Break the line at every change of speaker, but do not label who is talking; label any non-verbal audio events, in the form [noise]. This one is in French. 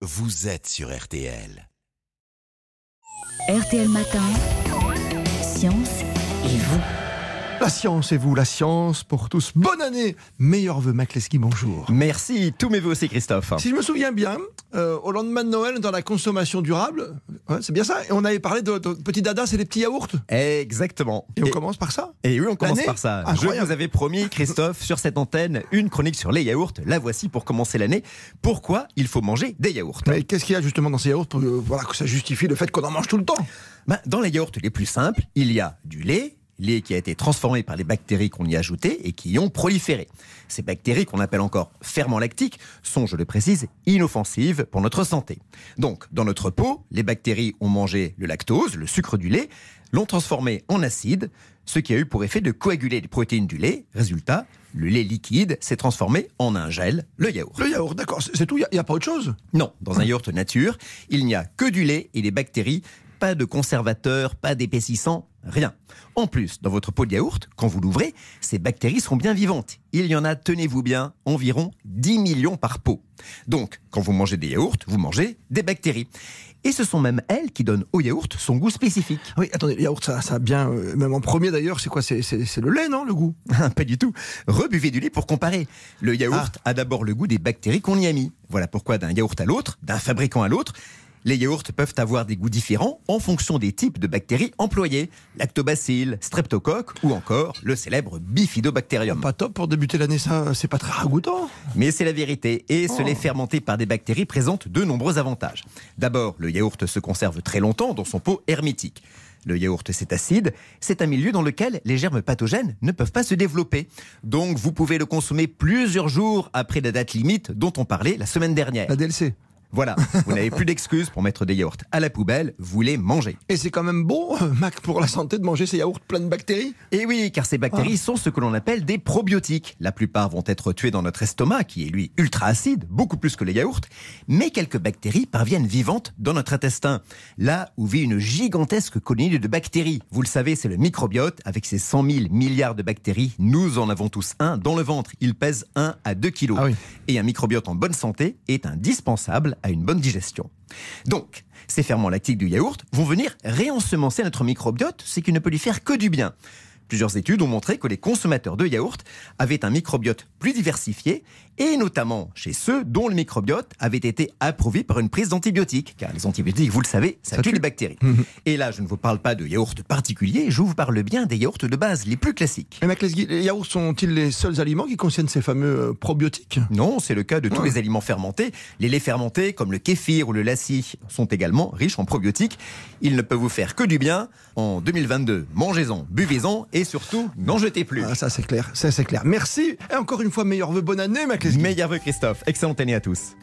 vous êtes sur RTL.
RTL Matin, Science et vous.
La science et vous, la science pour tous. Bonne année Meilleur vœu, Macleski, bonjour.
Merci, tous mes voeux aussi Christophe.
Si je me souviens bien, euh, au lendemain de Noël, dans la consommation durable, ouais, c'est bien ça, et on avait parlé de, de petits dadas et des petits yaourts.
Exactement.
Et on commence par ça
Et oui, on commence par ça. Je
Incroyable.
vous avais promis, Christophe, sur cette antenne, une chronique sur les yaourts. La voici pour commencer l'année. Pourquoi il faut manger des yaourts?
Mais qu'est-ce qu'il y a justement dans ces yaourts pour euh, voilà, que ça justifie le fait qu'on en mange tout le temps?
Ben, Dans les yaourts les plus simples, il y a du lait qui a été transformé par les bactéries qu'on y a ajoutées et qui y ont proliféré. Ces bactéries, qu'on appelle encore ferments lactiques, sont, je le précise, inoffensives pour notre santé. Donc, dans notre peau, les bactéries ont mangé le lactose, le sucre du lait, l'ont transformé en acide, ce qui a eu pour effet de coaguler les protéines du lait. Résultat, le lait liquide s'est transformé en un gel, le yaourt.
Le yaourt, d'accord, c'est c'est tout, il n'y a, pas autre chose?
Non, dans un yaourt nature, il n'y a que du lait et des bactéries, pas de conservateurs, pas d'épaississants, rien. En plus, dans votre pot de yaourt, quand vous l'ouvrez, ces bactéries sont bien vivantes. Il y en a, tenez-vous bien, environ 10 millions par pot. Donc, quand vous mangez des yaourts, vous mangez des bactéries. Et ce sont même elles qui donnent au yaourt son goût spécifique.
Oui, attendez, le yaourt, ça, ça a bien, euh, même en premier d'ailleurs, c'est quoi C'est le lait, non, le goût? [laughs]
Pas du tout. Rebuvez du lait pour comparer. Le yaourt a d'abord le goût des bactéries qu'on y a mis. Voilà pourquoi d'un yaourt à l'autre, d'un fabricant à l'autre, les yaourts peuvent avoir des goûts différents en fonction des types de bactéries employées. Lactobacilles, streptocoque ou encore le célèbre bifidobacterium.
Pas top pour débuter l'année, ça, c'est pas très ragoûtant
Mais c'est la vérité. Et ce
Oh.
lait fermenté par des bactéries présente de nombreux avantages. D'abord, le yaourt se conserve très longtemps dans son pot hermétique. Le yaourt, c'est acide. C'est un milieu dans lequel les germes pathogènes ne peuvent pas se développer. Donc, vous pouvez le consommer plusieurs jours après la date limite dont on parlait la semaine dernière.
La DLC.
Voilà. Vous n'avez plus d'excuses pour mettre des yaourts à la poubelle. Vous les mangez.
Et c'est quand même bon, euh, Mac, pour la santé de manger ces yaourts pleins de bactéries?
Et oui, car ces bactéries sont ce que l'on appelle des probiotiques. La plupart vont être tuées dans notre estomac, qui est lui ultra acide, beaucoup plus que les yaourts. Mais quelques bactéries parviennent vivantes dans notre intestin. Là où vit une gigantesque colonie de bactéries. Vous le savez, c'est le microbiote. Avec ses 100 000 milliards de bactéries, nous en avons tous un dans le ventre. Il pèse 1 à 2 kilos.
Ah oui.
Et un microbiote en bonne santé est indispensable à une bonne digestion. Donc, ces ferments lactiques du yaourt vont venir réensemencer notre microbiote, ce qui ne peut lui faire que du bien. Plusieurs études ont montré que les consommateurs de yaourt avaient un microbiote plus diversifié, et notamment chez ceux dont le microbiote avait été approuvé par une prise d'antibiotiques. Car les antibiotiques, vous le savez, ça,
Ça
tue
tue.
les bactéries. Et là, je ne vous parle pas de yaourt particulier, je vous parle bien des yaourts de base, les plus classiques.
Mais les yaourts sont-ils les seuls aliments qui contiennent ces fameux euh, probiotiques?
Non, c'est le cas de tous
Ouais.
les aliments fermentés. Les laits fermentés, comme le kéfir ou le lassi, sont également riches en probiotiques. Ils ne peuvent vous faire que du bien. En 2022, mangez-en, buvez-en et surtout, n'en jetez plus.
Ah, ça c'est clair, ça c'est clair. Merci et encore une fois meilleur vœu bonne année, Mac. Lesguy.
Meilleur vœu Christophe, excellente année à tous.